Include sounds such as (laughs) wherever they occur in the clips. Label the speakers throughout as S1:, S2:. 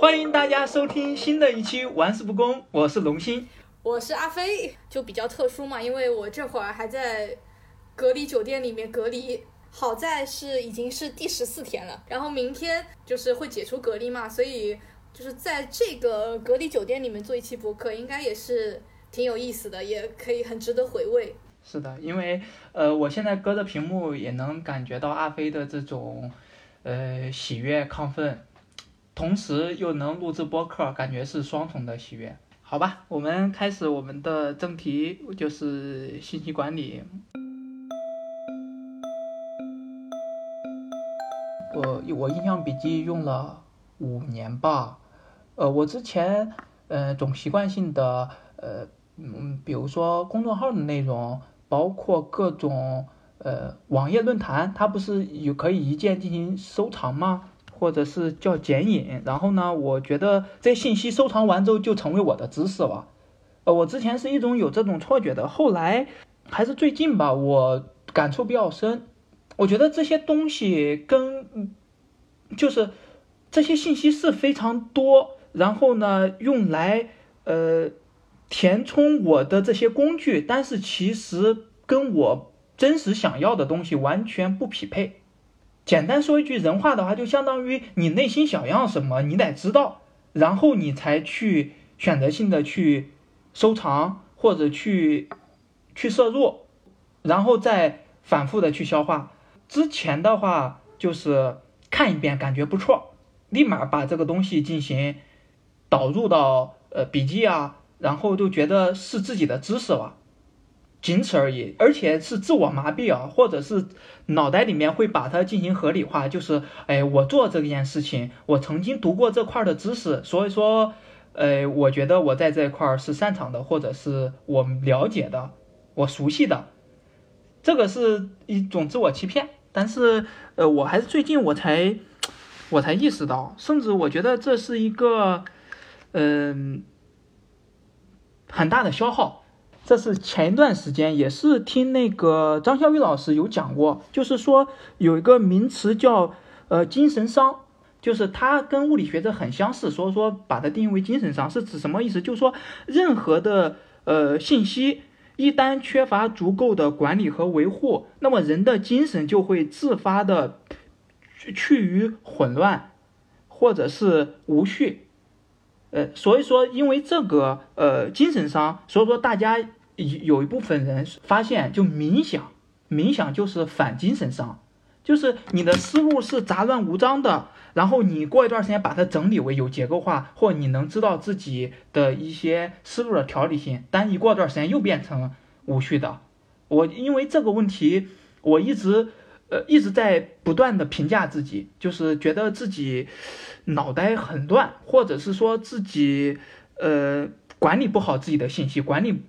S1: 欢迎大家收听新的一期《玩世不恭》，我是龙心，
S2: 我是阿飞，就比较特殊嘛，因为我这会儿还在隔离酒店里面隔离，好在是已经是第十四天了，然后明天就是会解除隔离嘛，所以就是在这个隔离酒店里面做一期博客，应该也是挺有意思的，也可以很值得回味。
S1: 是的，因为呃，我现在隔着屏幕也能感觉到阿飞的这种呃喜悦亢奋。同时又能录制播客，感觉是双重的喜悦。好吧，我们开始我们的正题，就是信息管理。我我印象笔记用了五年吧，呃，我之前呃总习惯性的呃嗯，比如说公众号的内容，包括各种呃网页论坛，它不是有可以一键进行收藏吗？或者是叫剪影，然后呢，我觉得这信息收藏完之后就成为我的知识了。呃，我之前是一种有这种错觉的，后来还是最近吧，我感触比较深。我觉得这些东西跟就是这些信息是非常多，然后呢，用来呃填充我的这些工具，但是其实跟我真实想要的东西完全不匹配。简单说一句人话的话，就相当于你内心想要什么，你得知道，然后你才去选择性的去收藏或者去去摄入，然后再反复的去消化。之前的话就是看一遍感觉不错，立马把这个东西进行导入到呃笔记啊，然后就觉得是自己的知识了。仅此而已，而且是自我麻痹啊，或者是脑袋里面会把它进行合理化，就是哎，我做这件事情，我曾经读过这块的知识，所以说，呃，我觉得我在这块是擅长的，或者是我了解的，我熟悉的，这个是一种自我欺骗。但是，呃，我还是最近我才我才意识到，甚至我觉得这是一个，嗯，很大的消耗。这是前一段时间，也是听那个张小雨老师有讲过，就是说有一个名词叫呃精神伤，就是它跟物理学这很相似，所以说把它定义为精神伤是指什么意思？就是说任何的呃信息一旦缺乏足够的管理和维护，那么人的精神就会自发的趋于混乱，或者是无序。呃，所以说因为这个呃精神伤，所以说大家。有有一部分人发现，就冥想，冥想就是反精神伤，就是你的思路是杂乱无章的，然后你过一段时间把它整理为有结构化，或你能知道自己的一些思路的条理性，但一过段时间又变成无序的。我因为这个问题，我一直呃一直在不断的评价自己，就是觉得自己脑袋很乱，或者是说自己呃管理不好自己的信息管理。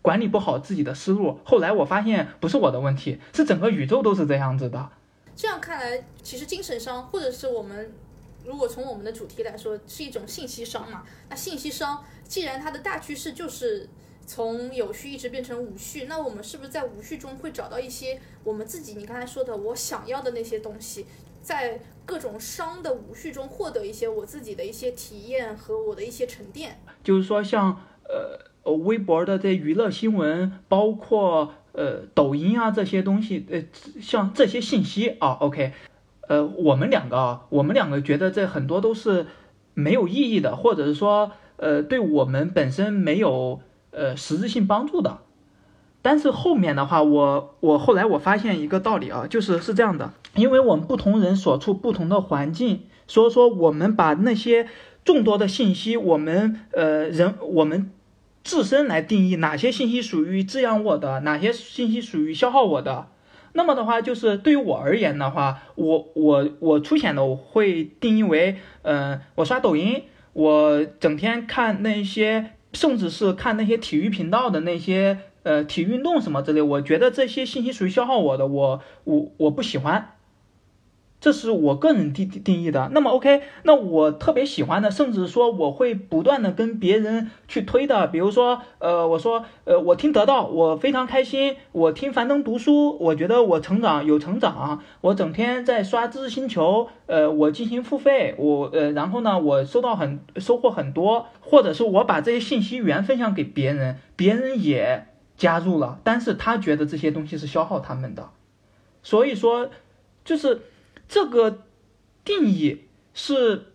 S1: 管理不好自己的思路，后来我发现不是我的问题，是整个宇宙都是这样子的。
S2: 这样看来，其实精神伤，或者是我们如果从我们的主题来说，是一种信息商嘛？那信息商既然它的大趋势就是从有序一直变成无序，那我们是不是在无序中会找到一些我们自己你刚才说的我想要的那些东西，在各种商的无序中获得一些我自己的一些体验和我的一些沉淀？
S1: 就是说，像呃。微博的这娱乐新闻，包括呃抖音啊这些东西，呃像这些信息啊，OK，呃我们两个啊，我们两个觉得这很多都是没有意义的，或者是说呃对我们本身没有呃实质性帮助的。但是后面的话，我我后来我发现一个道理啊，就是是这样的，因为我们不同人所处不同的环境，所以说我们把那些众多的信息，我们呃人我们。自身来定义哪些信息属于滋养我的，哪些信息属于消耗我的。那么的话，就是对于我而言的话，我我我粗浅的我会定义为，嗯，我刷抖音，我整天看那些，甚至是看那些体育频道的那些，呃，体育运动什么之类，我觉得这些信息属于消耗我的，我我我不喜欢。这是我个人定定义的。那么 OK，那我特别喜欢的，甚至说我会不断的跟别人去推的，比如说，呃，我说，呃，我听得到，我非常开心，我听樊登读书，我觉得我成长有成长，我整天在刷知识星球，呃，我进行付费，我呃，然后呢，我收到很收获很多，或者是我把这些信息源分享给别人，别人也加入了，但是他觉得这些东西是消耗他们的，所以说，就是。这个定义是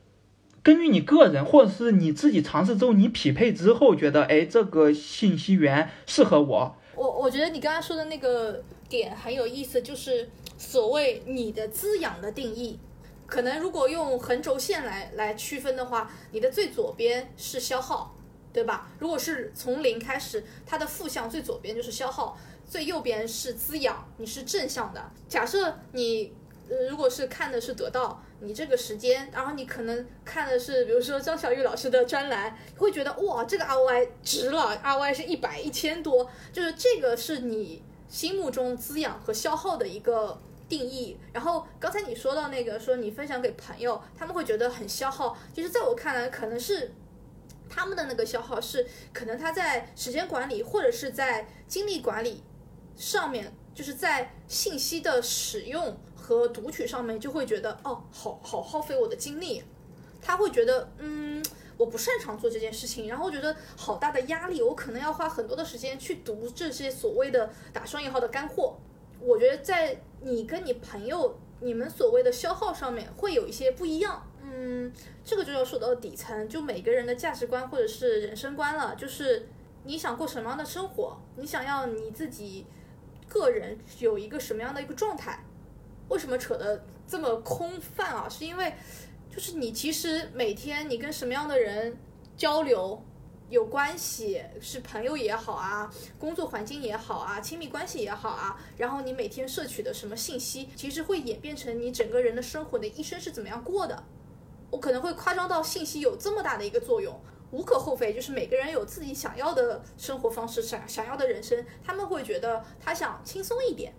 S1: 根据你个人，或者是你自己尝试之后，你匹配之后觉得，哎，这个信息源适合我。
S2: 我我觉得你刚刚说的那个点很有意思，就是所谓你的滋养的定义，可能如果用横轴线来来区分的话，你的最左边是消耗，对吧？如果是从零开始，它的负向最左边就是消耗，最右边是滋养，你是正向的。假设你。如果是看的是得到你这个时间，然后你可能看的是，比如说张小玉老师的专栏，会觉得哇，这个 ROI 值了，ROI 是一百一千多，就是这个是你心目中滋养和消耗的一个定义。然后刚才你说到那个说你分享给朋友，他们会觉得很消耗，其实在我看来，可能是他们的那个消耗是可能他在时间管理或者是在精力管理上面，就是在信息的使用。和读取上面就会觉得哦，好好耗费我的精力，他会觉得嗯，我不擅长做这件事情，然后觉得好大的压力，我可能要花很多的时间去读这些所谓的打双引号的干货。我觉得在你跟你朋友你们所谓的消耗上面会有一些不一样，嗯，这个就要说到底层，就每个人的价值观或者是人生观了，就是你想过什么样的生活，你想要你自己个人有一个什么样的一个状态。为什么扯得这么空泛啊？是因为，就是你其实每天你跟什么样的人交流有关系，是朋友也好啊，工作环境也好啊，亲密关系也好啊，然后你每天摄取的什么信息，其实会演变成你整个人的生活的一生是怎么样过的。我可能会夸张到信息有这么大的一个作用，无可厚非，就是每个人有自己想要的生活方式，想想要的人生，他们会觉得他想轻松一点。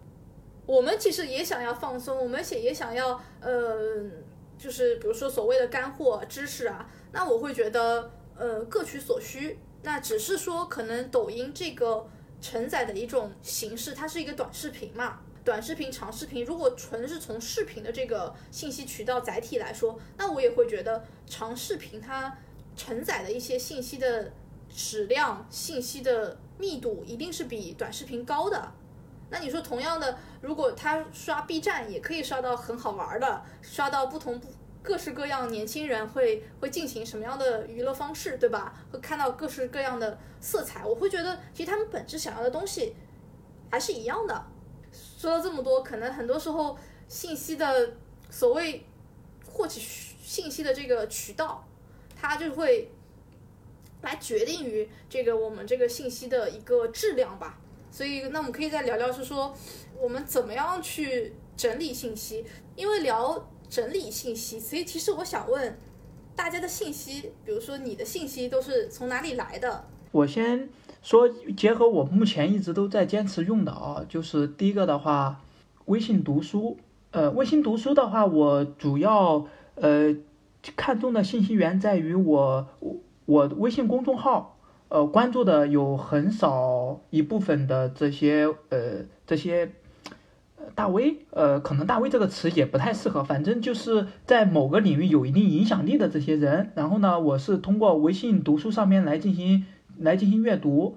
S2: 我们其实也想要放松，我们也也想要，呃，就是比如说所谓的干货知识啊，那我会觉得，呃，各取所需。那只是说，可能抖音这个承载的一种形式，它是一个短视频嘛，短视频、长视频。如果纯是从视频的这个信息渠道载体来说，那我也会觉得长视频它承载的一些信息的质量、信息的密度，一定是比短视频高的。那你说，同样的，如果他刷 B 站，也可以刷到很好玩的，刷到不同不各式各样年轻人会会进行什么样的娱乐方式，对吧？会看到各式各样的色彩，我会觉得其实他们本质想要的东西还是一样的。说了这么多，可能很多时候信息的所谓获取信息的这个渠道，它就会来决定于这个我们这个信息的一个质量吧。所以，那我们可以再聊聊，是说我们怎么样去整理信息？因为聊整理信息，所以其实我想问大家的信息，比如说你的信息都是从哪里来的？
S1: 我先说，结合我目前一直都在坚持用的啊，就是第一个的话，微信读书。呃，微信读书的话，我主要呃看重的信息源在于我我微信公众号。呃，关注的有很少一部分的这些呃这些大 V，呃，可能大 V 这个词也不太适合，反正就是在某个领域有一定影响力的这些人。然后呢，我是通过微信读书上面来进行来进行阅读，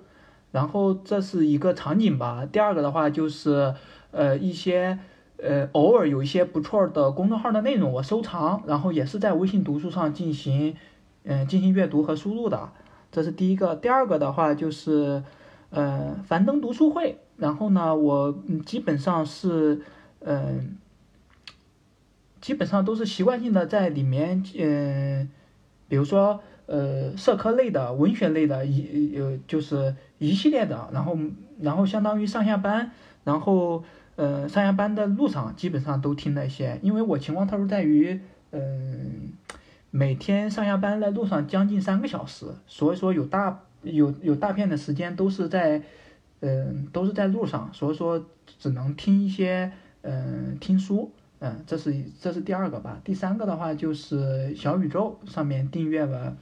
S1: 然后这是一个场景吧。第二个的话就是呃一些呃偶尔有一些不错的公众号的内容我收藏，然后也是在微信读书上进行嗯进行阅读和输入的。这是第一个，第二个的话就是，呃，樊登读书会。然后呢，我基本上是，嗯，基本上都是习惯性的在里面，嗯，比如说，呃，社科类的、文学类的，一呃，就是一系列的。然后，然后相当于上下班，然后，呃，上下班的路上基本上都听那些，因为我情况特殊在于，嗯。每天上下班在路上将近三个小时，所以说有大有有大片的时间都是在，嗯，都是在路上，所以说只能听一些，嗯，听书，嗯，这是这是第二个吧。第三个的话就是小宇宙上面订阅了，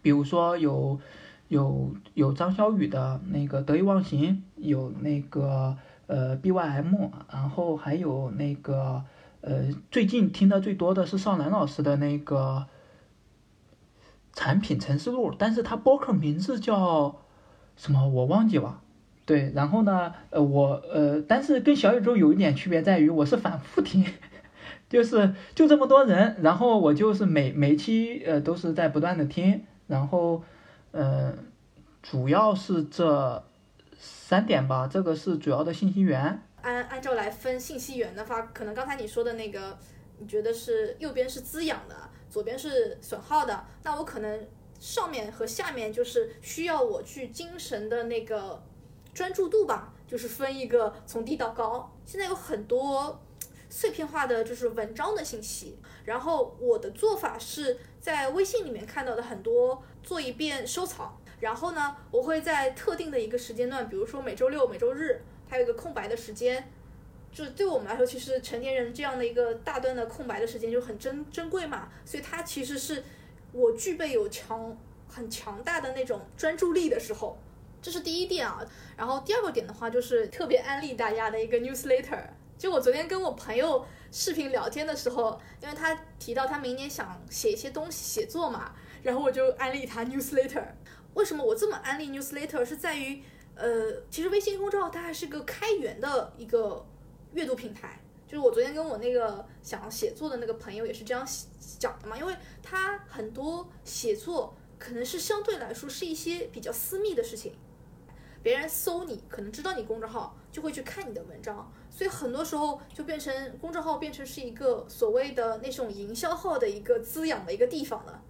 S1: 比如说有有有张小雨的那个得意忘形，有那个呃 BYM，然后还有那个呃最近听的最多的是少南老师的那个产品陈思路，但是他播客名字叫什么我忘记了。对，然后呢，呃，我呃，但是跟小宇宙有一点区别在于，我是反复听，(laughs) 就是就这么多人，然后我就是每每期呃都是在不断的听，然后，呃，主要是这三点吧，这个是主要的信息源。
S2: 按按照来分信息源的话，可能刚才你说的那个，你觉得是右边是滋养的，左边是损耗的，那我可能上面和下面就是需要我去精神的那个。专注度吧，就是分一个从低到高。现在有很多碎片化的，就是文章的信息。然后我的做法是在微信里面看到的很多，做一遍收藏。然后呢，我会在特定的一个时间段，比如说每周六、每周日，还有一个空白的时间。就是对我们来说，其实成年人这样的一个大段的空白的时间就很珍珍贵嘛。所以它其实是我具备有强很强大的那种专注力的时候。这是第一点啊，然后第二个点的话，就是特别安利大家的一个 newsletter。就我昨天跟我朋友视频聊天的时候，因为他提到他明年想写一些东西写作嘛，然后我就安利他 newsletter。为什么我这么安利 newsletter？是在于，呃，其实微信公众号它还是个开源的一个阅读平台。就是我昨天跟我那个想写作的那个朋友也是这样讲的嘛，因为他很多写作可能是相对来说是一些比较私密的事情。别人搜你，可能知道你公众号，就会去看你的文章，所以很多时候就变成公众号变成是一个所谓的那种营销号的一个滋养的一个地方了，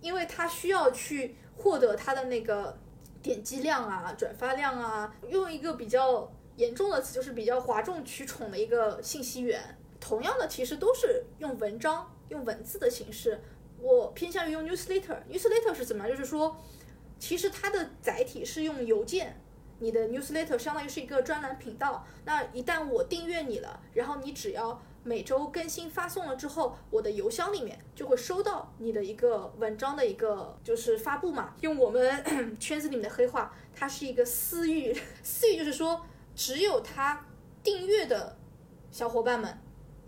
S2: 因为他需要去获得他的那个点击量啊、转发量啊，用一个比较严重的词就是比较哗众取宠的一个信息源。同样的，其实都是用文章、用文字的形式，我偏向于用 newsletter。newsletter 是怎么样？就是说，其实它的载体是用邮件。你的 newsletter 相当于是一个专栏频道，那一旦我订阅你了，然后你只要每周更新发送了之后，我的邮箱里面就会收到你的一个文章的一个就是发布嘛。用我们 (clears throat) 圈子里面的黑话，它是一个私域，(laughs) 私域就是说只有他订阅的小伙伴们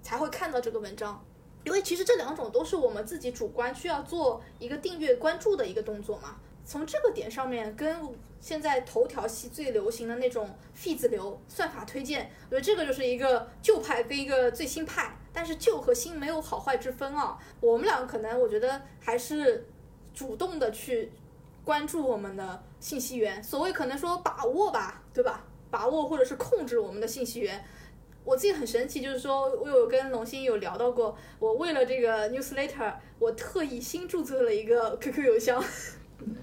S2: 才会看到这个文章，因为其实这两种都是我们自己主观需要做一个订阅关注的一个动作嘛。从这个点上面跟。现在头条系最流行的那种 feed 流算法推荐，我觉得这个就是一个旧派跟一个最新派，但是旧和新没有好坏之分啊。我们两个可能我觉得还是主动的去关注我们的信息源，所谓可能说把握吧，对吧？把握或者是控制我们的信息源。我自己很神奇，就是说我有跟龙鑫有聊到过，我为了这个 newsletter，我特意新注册了一个 (laughs) QQ 邮箱。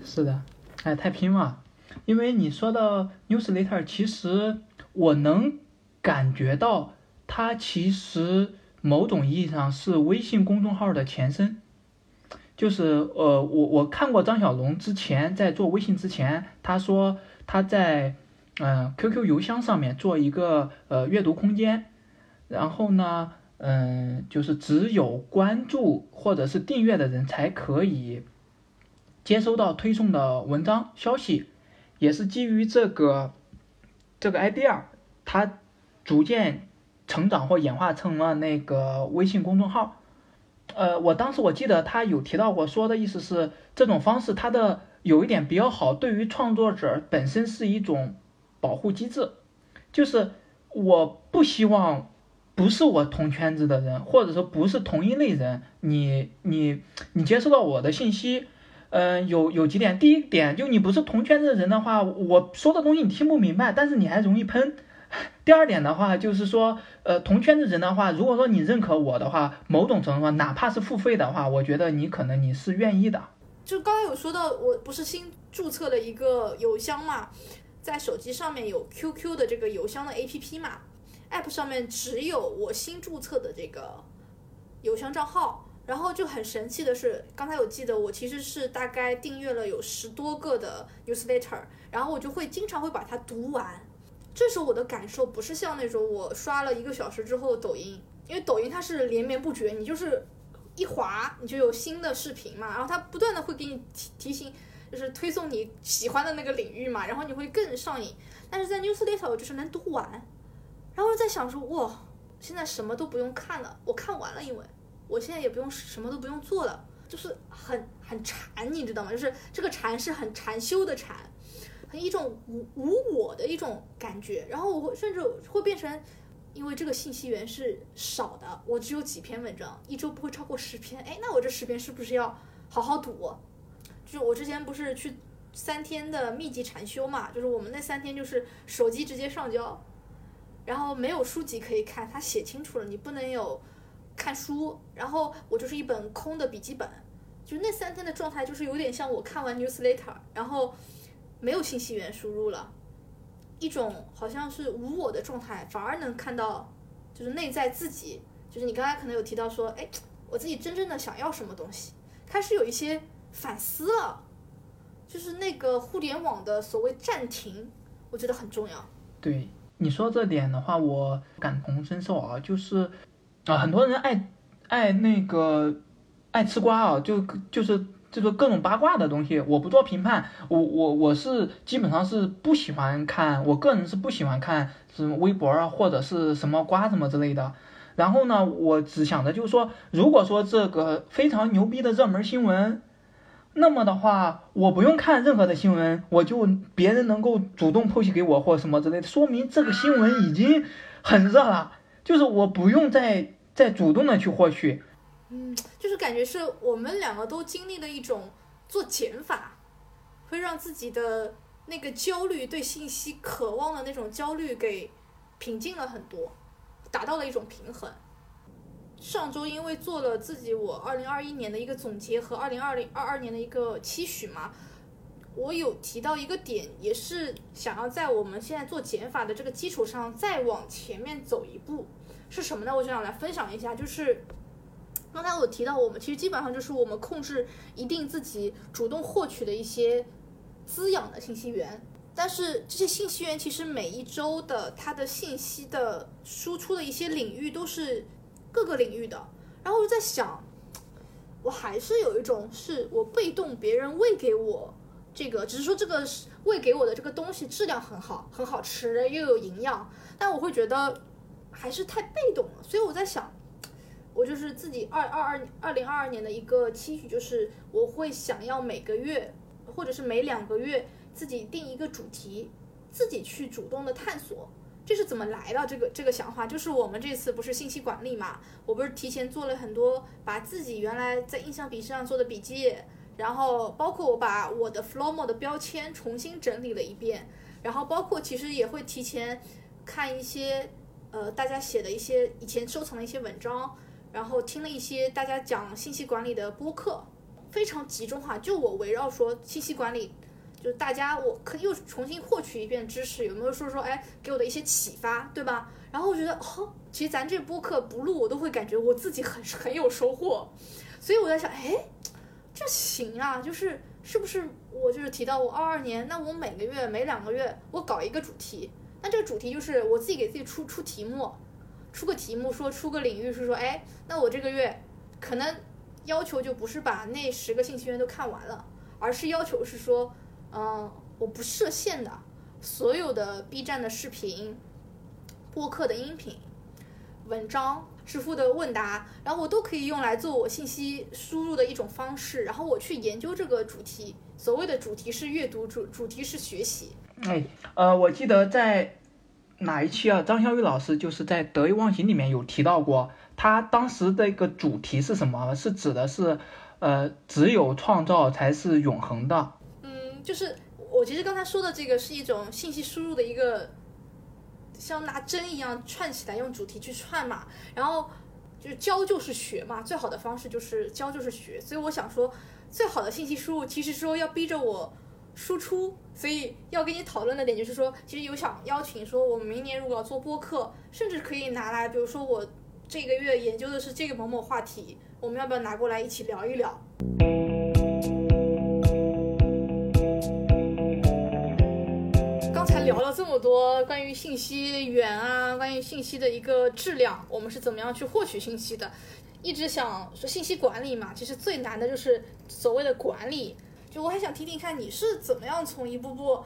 S1: 是的，哎，太拼了。因为你说到 newsletter，其实我能感觉到它其实某种意义上是微信公众号的前身。就是呃，我我看过张小龙之前在做微信之前，他说他在嗯 QQ 邮箱上面做一个呃阅读空间，然后呢，嗯，就是只有关注或者是订阅的人才可以接收到推送的文章消息。也是基于这个这个 idea，它逐渐成长或演化成了那个微信公众号。呃，我当时我记得他有提到过，说的意思是这种方式它的有一点比较好，对于创作者本身是一种保护机制，就是我不希望不是我同圈子的人，或者说不是同一类人，你你你接收到我的信息。嗯，有有几点。第一点，就你不是同圈子的人的话，我说的东西你听不明白，但是你还容易喷。第二点的话，就是说，呃，同圈子人的话，如果说你认可我的话，某种程度上，哪怕是付费的话，我觉得你可能你是愿意的。
S2: 就刚刚有说到，我不是新注册了一个邮箱嘛，在手机上面有 QQ 的这个邮箱的 APP 嘛，App 上面只有我新注册的这个邮箱账号。然后就很神奇的是，刚才我记得我其实是大概订阅了有十多个的 newsletter，然后我就会经常会把它读完。这时候我的感受不是像那种我刷了一个小时之后抖音因为抖音它是连绵不绝，你就是一滑你就有新的视频嘛，然后它不断的会给你提提醒，就是推送你喜欢的那个领域嘛，然后你会更上瘾。但是在 newsletter 我就是能读完，然后在想说哇，现在什么都不用看了，我看完了，因为我现在也不用什么都不用做了，就是很很禅，你知道吗？就是这个禅是很禅修的禅，很一种无无我的一种感觉。然后我会甚至会变成，因为这个信息源是少的，我只有几篇文章，一周不会超过十篇。哎，那我这十篇是不是要好好读？就是我之前不是去。三天的密集禅修嘛，就是我们那三天就是手机直接上交，然后没有书籍可以看，他写清楚了，你不能有看书，然后我就是一本空的笔记本，就那三天的状态就是有点像我看完 newsletter，然后没有信息源输入了，一种好像是无我的状态，反而能看到就是内在自己，就是你刚才可能有提到说，哎，我自己真正的想要什么东西，开始有一些反思了。就是那个互联网的所谓暂停，我觉得很重要。
S1: 对你说这点的话，我感同身受啊。就是啊，很多人爱爱那个爱吃瓜啊，就就是这个各种八卦的东西，我不做评判。我我我是基本上是不喜欢看，我个人是不喜欢看什么微博啊，或者是什么瓜什么之类的。然后呢，我只想着就是说，如果说这个非常牛逼的热门新闻。那么的话，我不用看任何的新闻，我就别人能够主动剖析给我或什么之类的，说明这个新闻已经很热了，就是我不用再再主动的去获取。
S2: 嗯，就是感觉是我们两个都经历了一种做减法，会让自己的那个焦虑对信息渴望的那种焦虑给平静了很多，达到了一种平衡。上周因为做了自己我二零二一年的一个总结和二零二零二二年的一个期许嘛，我有提到一个点，也是想要在我们现在做减法的这个基础上再往前面走一步，是什么呢？我就想来分享一下，就是刚才我提到，我们其实基本上就是我们控制一定自己主动获取的一些滋养的信息源，但是这些信息源其实每一周的它的信息的输出的一些领域都是。各个领域的，然后我就在想，我还是有一种是我被动别人喂给我这个，只是说这个喂给我的这个东西质量很好，很好吃又有营养，但我会觉得还是太被动了。所以我在想，我就是自己二二二二零二二年的一个期许，就是我会想要每个月或者是每两个月自己定一个主题，自己去主动的探索。这是怎么来的？这个这个想法就是我们这次不是信息管理嘛？我不是提前做了很多，把自己原来在印象笔记上做的笔记，然后包括我把我的 Flomo 的标签重新整理了一遍，然后包括其实也会提前看一些呃大家写的一些以前收藏的一些文章，然后听了一些大家讲信息管理的播客，非常集中化，就我围绕说信息管理。就大家，我可又重新获取一遍知识，有没有说说，哎，给我的一些启发，对吧？然后我觉得，哦，其实咱这播客不录，我都会感觉我自己很很有收获。所以我在想，哎，这行啊，就是是不是我就是提到我二二年，那我每个月每两个月我搞一个主题，那这个主题就是我自己给自己出出题目，出个题目说出个领域是说，哎，那我这个月可能要求就不是把那十个信息源都看完了，而是要求是说。嗯，我不设限的，所有的 B 站的视频、播客的音频、文章、知乎的问答，然后我都可以用来做我信息输入的一种方式。然后我去研究这个主题，所谓的主题是阅读，主主题是学习。
S1: 哎，呃，我记得在哪一期啊？张小雨老师就是在得意忘形里面有提到过，他当时的一个主题是什么？是指的是，呃，只有创造才是永恒的。
S2: 嗯就是我其实刚才说的这个是一种信息输入的一个，像拿针一样串起来，用主题去串嘛。然后就是教就是学嘛，最好的方式就是教就是学。所以我想说，最好的信息输入其实说要逼着我输出。所以要跟你讨论的点就是说，其实有想邀请说，我们明年如果要做播客，甚至可以拿来，比如说我这个月研究的是这个某某话题，我们要不要拿过来一起聊一聊？聊了这么多关于信息源啊，关于信息的一个质量，我们是怎么样去获取信息的？一直想说信息管理嘛，其实最难的就是所谓的管理。就我还想听听看你是怎么样从一步步，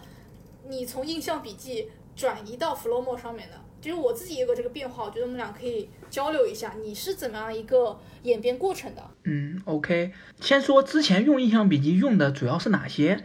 S2: 你从印象笔记转移到 Flomo 上面的。其实我自己也有这个变化，我觉得我们俩可以交流一下，你是怎么样一个演变过程的？
S1: 嗯，OK，先说之前用印象笔记用的主要是哪些？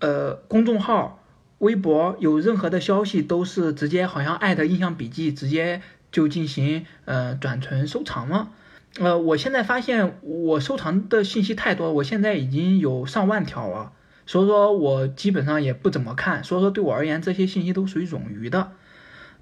S1: 呃，公众号、微博有任何的消息都是直接好像艾特印象笔记，直接就进行呃转存收藏吗？呃，我现在发现我收藏的信息太多，我现在已经有上万条了，所以说我基本上也不怎么看，所以说对我而言这些信息都属于冗余的。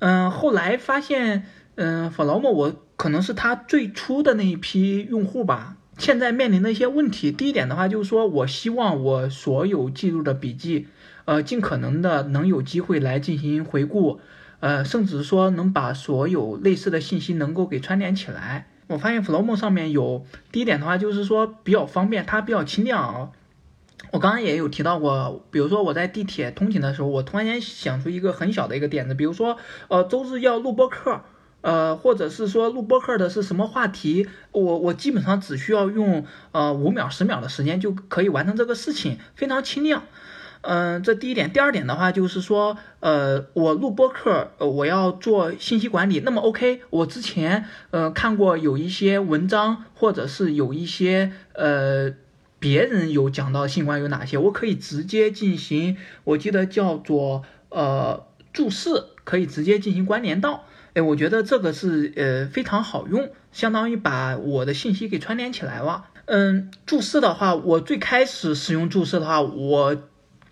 S1: 嗯，后来发现，嗯 f l o m o 我可能是他最初的那一批用户吧。现在面临的一些问题，第一点的话就是说我希望我所有记录的笔记，呃，尽可能的能有机会来进行回顾，呃，甚至说能把所有类似的信息能够给串联起来。我发现 Flowmo 上面有第一点的话就是说比较方便，它比较轻量啊。我刚刚也有提到过，比如说我在地铁通勤的时候，我突然间想出一个很小的一个点子，比如说，呃，周日要录播课，呃，或者是说录播课的是什么话题，我我基本上只需要用呃五秒十秒的时间就可以完成这个事情，非常轻量。嗯，这第一点。第二点的话就是说，呃，我录播课，呃，我要做信息管理，那么 OK，我之前呃看过有一些文章，或者是有一些呃。别人有讲到信管有哪些，我可以直接进行，我记得叫做呃注释，可以直接进行关联到。哎，我觉得这个是呃非常好用，相当于把我的信息给串联起来了。嗯，注释的话，我最开始使用注释的话，我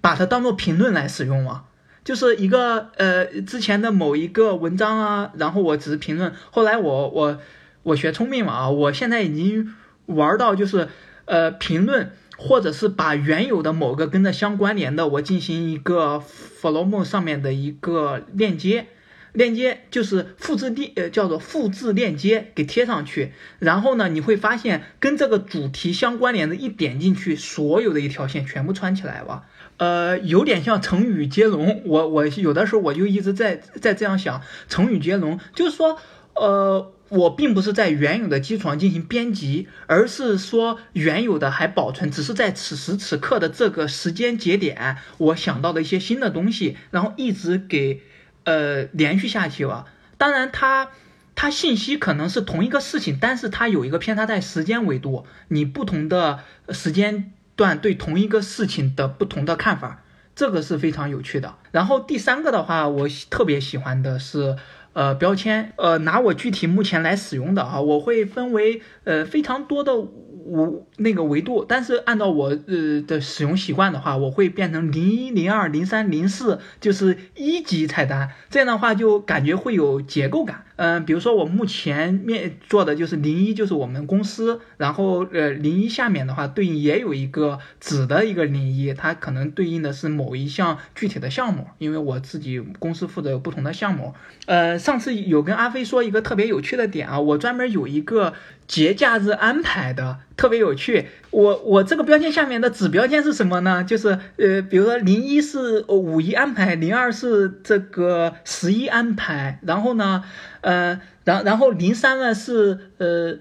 S1: 把它当做评论来使用嘛，就是一个呃之前的某一个文章啊，然后我只是评论。后来我我我学聪明嘛啊，我现在已经玩到就是。呃，评论或者是把原有的某个跟着相关联的，我进行一个 Flomo 上面的一个链接，链接就是复制链，呃，叫做复制链接给贴上去。然后呢，你会发现跟这个主题相关联的，一点进去，所有的一条线全部穿起来了。呃，有点像成语接龙。我我有的时候我就一直在在这样想，成语接龙就是说，呃。我并不是在原有的基础上进行编辑，而是说原有的还保存，只是在此时此刻的这个时间节点，我想到的一些新的东西，然后一直给呃连续下去了。当然，它它信息可能是同一个事情，但是它有一个偏差在时间维度，你不同的时间段对同一个事情的不同的看法，这个是非常有趣的。然后第三个的话，我特别喜欢的是。呃，标签，呃，拿我具体目前来使用的啊，我会分为呃非常多的五那个维度，但是按照我呃的使用习惯的话，我会变成零一、零二、零三、零四，就是一级菜单，这样的话就感觉会有结构感。嗯，比如说我目前面做的就是零一，就是我们公司，然后呃零一下面的话对应也有一个子的一个零一，它可能对应的是某一项具体的项目，因为我自己公司负责有不同的项目。呃，上次有跟阿飞说一个特别有趣的点啊，我专门有一个节假日安排的，特别有趣。我我这个标签下面的子标签是什么呢？就是呃，比如说零一是五一安排，零二是这个十一安排，然后呢？呃，然然后零三呢是呃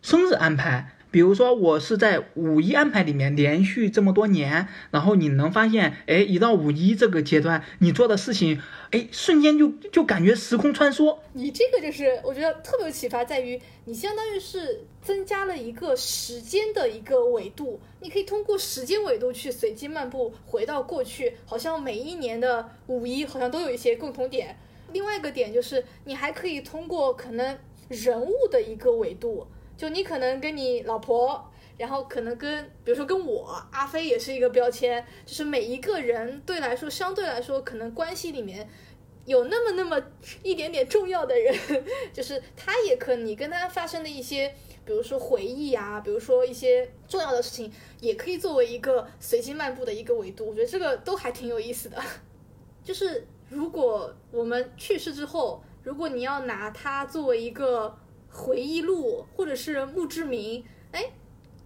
S1: 生日安排，比如说我是在五一安排里面连续这么多年，然后你能发现，哎，一到五一这个阶段，你做的事情，哎，瞬间就 (laughs) 就感觉时空穿梭。
S2: 你这个就是我觉得特别有启发，在于你相当于是增加了一个时间的一个维度，你可以通过时间维度去随机漫步回到过去，好像每一年的五一好像都有一些共同点。另外一个点就是，你还可以通过可能人物的一个维度，就你可能跟你老婆，然后可能跟，比如说跟我阿飞也是一个标签，就是每一个人对来说，相对来说可能关系里面有那么那么一点点重要的人，(laughs) 就是他也可你跟他发生的一些，比如说回忆啊，比如说一些重要的事情，也可以作为一个随机漫步的一个维度，我觉得这个都还挺有意思的，(laughs) 就是。如果我们去世之后，如果你要拿它作为一个回忆录或者是墓志铭，哎，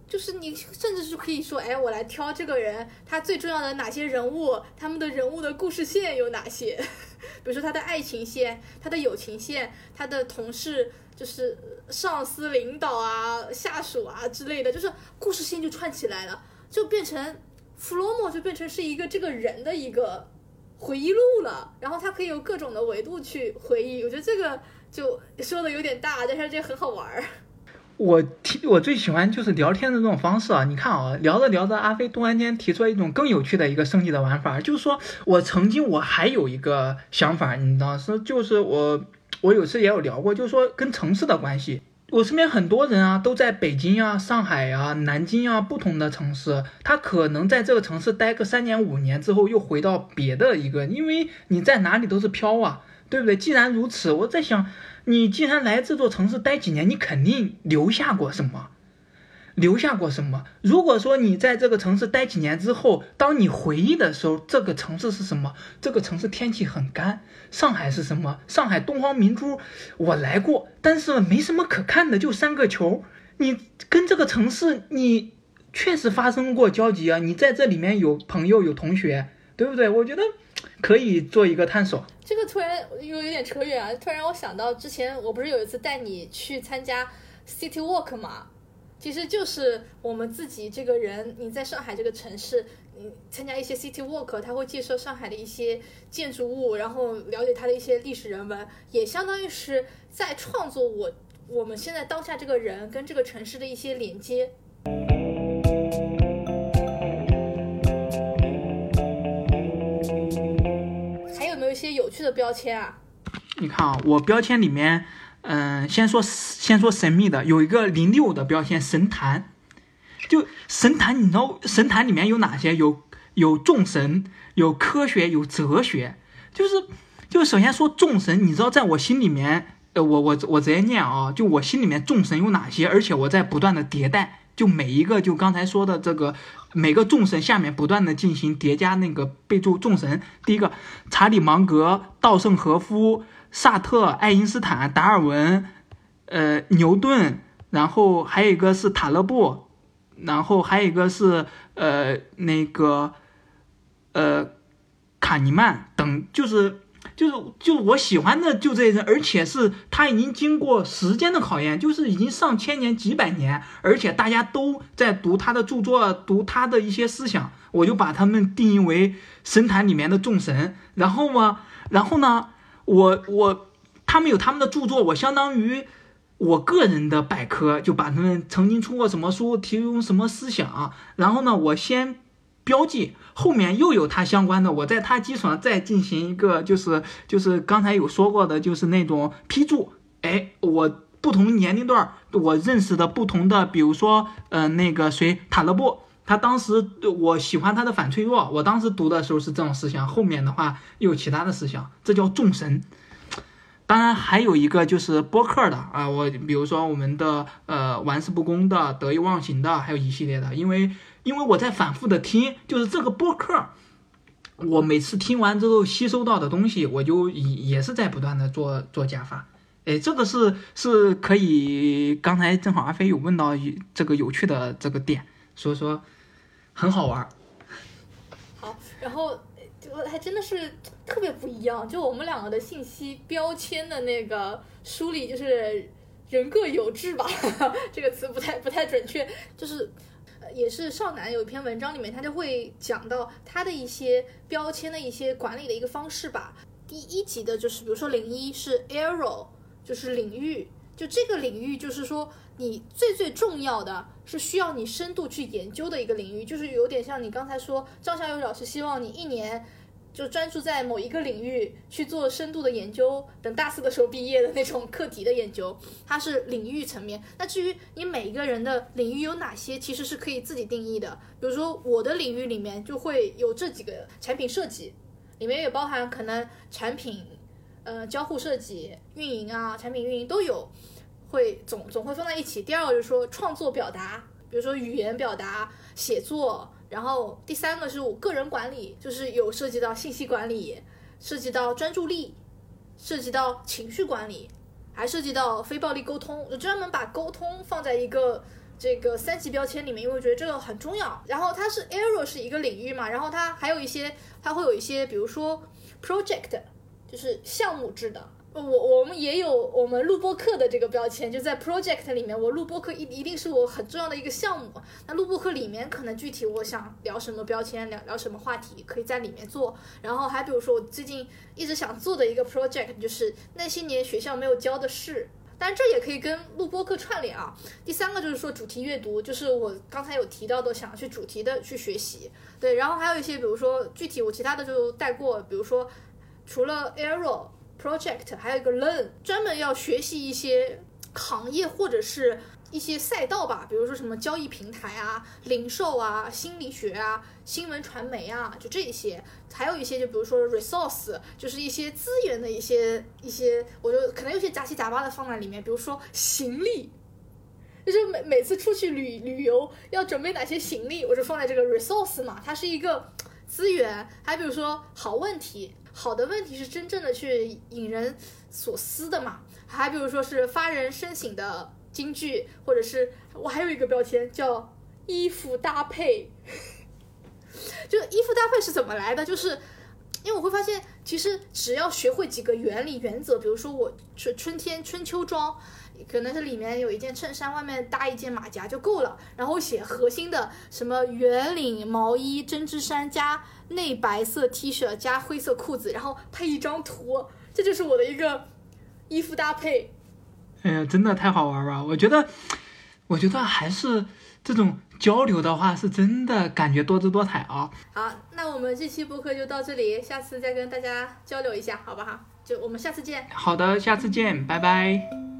S2: 就是你甚至是可以说，哎，我来挑这个人，他最重要的哪些人物，他们的人物的故事线有哪些？(laughs) 比如说他的爱情线、他的友情线、他的同事，就是上司、领导啊、下属啊之类的，就是故事线就串起来了，就变成弗洛莫就变成是一个这个人的一个回忆录了。然后他可以有各种的维度去回忆，我觉得这个就说的有点大，但是这很好玩儿。
S1: 我提我最喜欢就是聊天的这种方式啊！你看啊，聊着聊着，阿飞突然间提出了一种更有趣的一个升级的玩法，就是说我曾经我还有一个想法，你知道是就是我我有次也有聊过，就是说跟城市的关系。我身边很多人啊，都在北京啊、上海啊、南京啊不同的城市，他可能在这个城市待个三年五年之后，又回到别的一个，因为你在哪里都是飘啊，对不对？既然如此，我在想。你既然来这座城市待几年，你肯定留下过什么？留下过什么？如果说你在这个城市待几年之后，当你回忆的时候，这个城市是什么？这个城市天气很干。上海是什么？上海东方明珠，我来过，但是没什么可看的，就三个球。你跟这个城市，你确实发生过交集啊，你在这里面有朋友，有同学，对不对？我觉得可以做一个探索。
S2: 这个突然又有点扯远啊！突然我想到之前我不是有一次带你去参加 City Walk 嘛？其实就是我们自己这个人，你在上海这个城市，你参加一些 City Walk，他会介绍上海的一些建筑物，然后了解它的一些历史人文，也相当于是在创作我我们现在当下这个人跟这个城市的一些连接。还有没有一些有趣的标签啊，
S1: 你看啊，我标签里面，嗯，先说先说神秘的，有一个零六的标签神坛，就神坛，你知道神坛里面有哪些？有有众神，有科学，有哲学，就是就首先说众神，你知道在我心里面，呃，我我我直接念啊，就我心里面众神有哪些？而且我在不断的迭代，就每一个就刚才说的这个。每个众神下面不断的进行叠加那个备注众神，第一个查理芒格、稻盛和夫、萨特、爱因斯坦、达尔文，呃，牛顿，然后还有一个是塔勒布，然后还有一个是呃那个呃卡尼曼等，就是。就是就我喜欢的就这些人，而且是他已经经过时间的考验，就是已经上千年几百年，而且大家都在读他的著作，读他的一些思想，我就把他们定义为神坛里面的众神。然后嘛，然后呢，我我他们有他们的著作，我相当于我个人的百科，就把他们曾经出过什么书，提供什么思想，然后呢，我先。标记后面又有它相关的，我在它基础上再进行一个，就是就是刚才有说过的，就是那种批注。哎，我不同年龄段我认识的不同的，比如说，呃，那个谁，塔勒布，他当时我喜欢他的反脆弱，我当时读的时候是这种思想，后面的话又有其他的思想，这叫众神。当然还有一个就是播客的啊，我比如说我们的呃玩世不恭的、得意忘形的，还有一系列的，因为。因为我在反复的听，就是这个播客，我每次听完之后吸收到的东西，我就也也是在不断的做做加法。哎，这个是是可以。刚才正好阿飞有问到这个有趣的这个点，所以说很好玩。
S2: 好，然后我还真的是特别不一样，就我们两个的信息标签的那个梳理，就是人各有志吧，(laughs) 这个词不太不太准确，就是。也是少男有一篇文章里面，他就会讲到他的一些标签的一些管理的一个方式吧。第一级的就是，比如说零一是 arrow，就是领域，就这个领域就是说你最最重要的是需要你深度去研究的一个领域，就是有点像你刚才说张小友老师希望你一年。就专注在某一个领域去做深度的研究，等大四的时候毕业的那种课题的研究，它是领域层面。那至于你每一个人的领域有哪些，其实是可以自己定义的。比如说我的领域里面就会有这几个产品设计，里面也包含可能产品，呃，交互设计、运营啊，产品运营都有，会总总会放在一起。第二个就是说创作表达，比如说语言表达、写作。然后第三个是我个人管理，就是有涉及到信息管理，涉及到专注力，涉及到情绪管理，还涉及到非暴力沟通，就专门把沟通放在一个这个三级标签里面，因为我觉得这个很重要。然后它是 error 是一个领域嘛，然后它还有一些，它会有一些，比如说 project，就是项目制的。我我们也有我们录播课的这个标签，就在 project 里面，我录播课一一定是我很重要的一个项目。那录播课里面可能具体我想聊什么标签，聊聊什么话题，可以在里面做。然后还比如说我最近一直想做的一个 project，就是那些年学校没有教的事。但这也可以跟录播课串联啊。第三个就是说主题阅读，就是我刚才有提到的，想去主题的去学习。对，然后还有一些，比如说具体我其他的就带过，比如说除了 error Project，还有一个 Learn，专门要学习一些行业或者是。一些赛道吧，比如说什么交易平台啊、零售啊、心理学啊、新闻传媒啊，就这些，还有一些就比如说 resource，就是一些资源的一些一些，我就可能有些杂七杂八的放在里面，比如说行李，就是每每次出去旅旅游要准备哪些行李，我就放在这个 resource 嘛，它是一个资源。还比如说好问题，好的问题是真正的去引人所思的嘛。还比如说是发人深省的。京剧，或者是我还有一个标签叫衣服搭配，(laughs) 就衣服搭配是怎么来的？就是因为我会发现，其实只要学会几个原理原则，比如说我春春天春秋装，可能是里面有一件衬衫，外面搭一件马甲就够了，然后写核心的什么圆领毛衣、针织衫加内白色 T 恤加灰色裤子，然后配一张图，这就是我的一个衣服搭配。
S1: 哎呀，真的太好玩了！我觉得，我觉得还是这种交流的话，是真的感觉多姿多彩啊。
S2: 好，那我们这期播客就到这里，下次再跟大家交流一下，好不好？就我们下次见。
S1: 好的，下次见，拜拜。